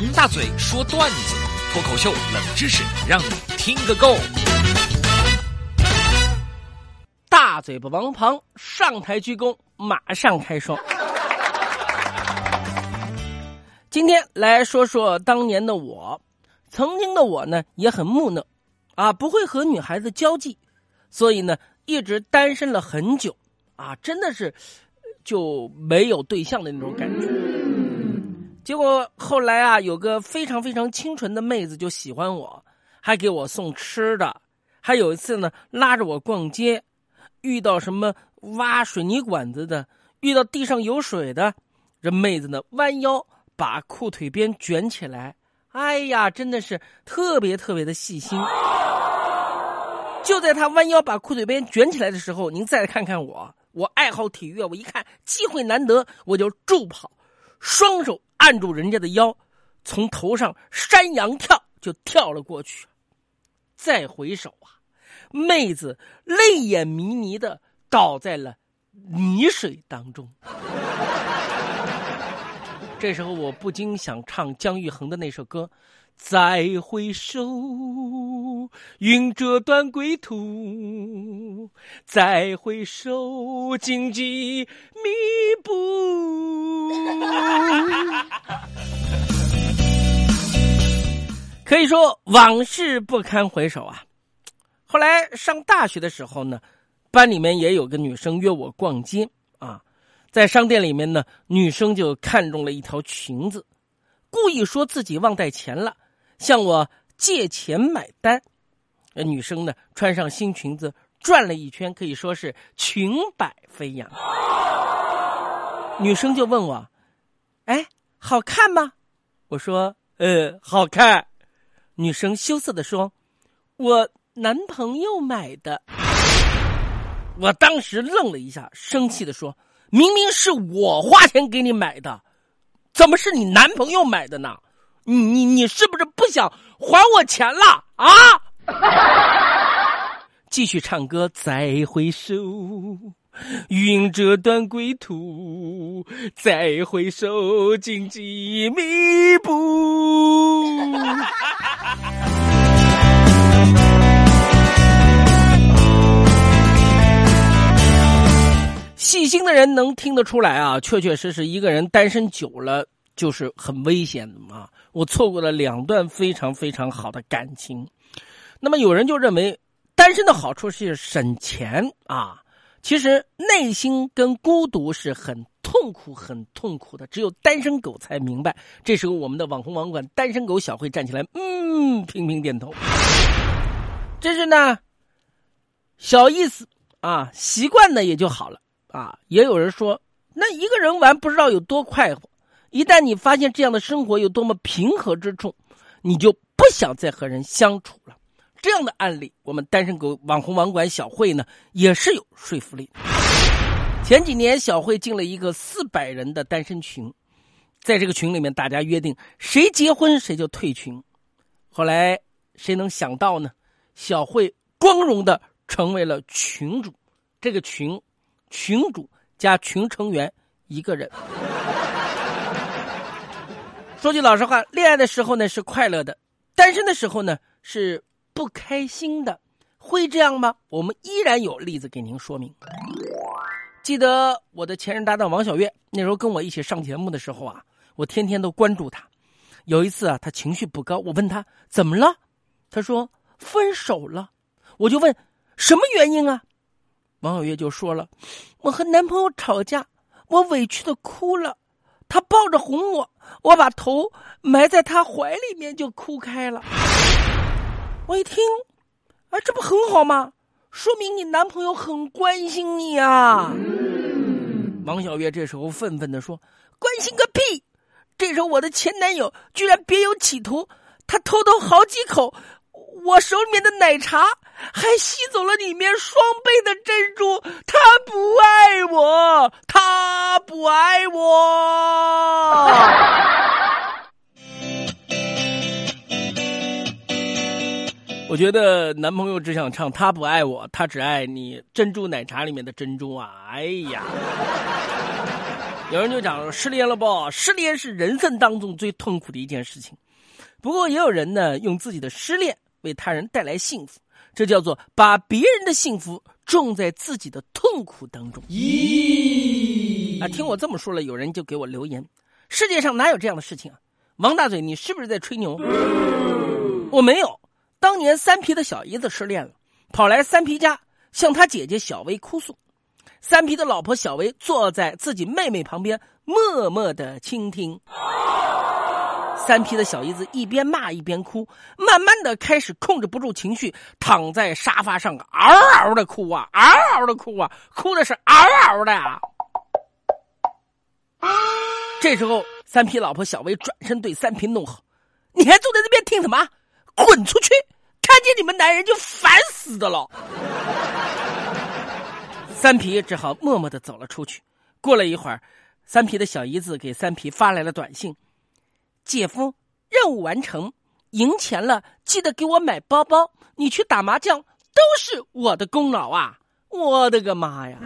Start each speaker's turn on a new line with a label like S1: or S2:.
S1: 王大嘴说段子，脱口秀冷知识，让你听个够。
S2: 大嘴巴王庞上台鞠躬，马上开说。今天来说说当年的我，曾经的我呢也很木讷，啊，不会和女孩子交际，所以呢一直单身了很久，啊，真的是就没有对象的那种感觉。结果后来啊，有个非常非常清纯的妹子就喜欢我，还给我送吃的，还有一次呢拉着我逛街，遇到什么挖水泥管子的，遇到地上有水的，这妹子呢弯腰。把裤腿边卷起来，哎呀，真的是特别特别的细心。就在他弯腰把裤腿边卷起来的时候，您再看看我，我爱好体育，我一看机会难得，我就助跑，双手按住人家的腰，从头上山羊跳就跳了过去。再回首啊，妹子泪眼迷离的倒在了泥水当中。这时候我不禁想唱姜育恒的那首歌：“再回首，云遮断归途；再回首，荆棘密布。”可以说往事不堪回首啊。后来上大学的时候呢，班里面也有个女生约我逛街啊。在商店里面呢，女生就看中了一条裙子，故意说自己忘带钱了，向我借钱买单。女生呢穿上新裙子转了一圈，可以说是裙摆飞扬。女生就问我：“哎，好看吗？”我说：“呃，好看。”女生羞涩的说：“我男朋友买的。”我当时愣了一下，生气的说。明明是我花钱给你买的，怎么是你男朋友买的呢？你你你是不是不想还我钱了啊？继续唱歌，再回首，云遮断归途；再回首，荆棘密布。细心的人能听得出来啊，确确实实一个人单身久了就是很危险的嘛。我错过了两段非常非常好的感情。那么有人就认为单身的好处是省钱啊，其实内心跟孤独是很痛苦、很痛苦的，只有单身狗才明白。这时候我们的网红网管单身狗小慧站起来，嗯，频频点头。这是呢，小意思啊，习惯了也就好了。啊，也有人说，那一个人玩不知道有多快活。一旦你发现这样的生活有多么平和之处，你就不想再和人相处。这样的案例，我们单身狗网红网管小慧呢，也是有说服力。前几年，小慧进了一个四百人的单身群，在这个群里面，大家约定谁结婚谁就退群。后来，谁能想到呢？小慧光荣的成为了群主，这个群。群主加群成员一个人。说句老实话，恋爱的时候呢是快乐的，单身的时候呢是不开心的，会这样吗？我们依然有例子给您说明。记得我的前任搭档王小月，那时候跟我一起上节目的时候啊，我天天都关注他。有一次啊，他情绪不高，我问他怎么了，他说分手了。我就问什么原因啊？王小月就说了：“我和男朋友吵架，我委屈的哭了，他抱着哄我，我把头埋在他怀里面就哭开了。”我一听，啊，这不很好吗？说明你男朋友很关心你啊！王小月这时候愤愤的说：“关心个屁！这时候我的前男友居然别有企图，他偷偷好几口。”我手里面的奶茶还吸走了里面双倍的珍珠，他不爱我，他我觉得男朋友只想唱他不爱我，他只爱你珍珠奶茶里面的珍珠啊！哎呀。有人就讲失恋了不？失恋是人生当中最痛苦的一件事情。不过也有人呢，用自己的失恋为他人带来幸福，这叫做把别人的幸福种在自己的痛苦当中。咦？啊，听我这么说了，有人就给我留言：世界上哪有这样的事情啊？王大嘴，你是不是在吹牛？我没有。当年三皮的小姨子失恋了，跑来三皮家向他姐姐小薇哭诉。三皮的老婆小薇坐在自己妹妹旁边，默默的倾听。三皮的小姨子一边骂一边哭，慢慢的开始控制不住情绪，躺在沙发上嗷嗷的哭啊，嗷嗷的哭啊，哭的是嗷嗷的啊。这时候，三皮老婆小薇转身对三皮怒吼：“你还坐在那边听什么？滚出去！看见你们男人就烦死的了。”三皮只好默默的走了出去。过了一会儿，三皮的小姨子给三皮发来了短信：“姐夫，任务完成，赢钱了，记得给我买包包。你去打麻将都是我的功劳啊！我的个妈呀！”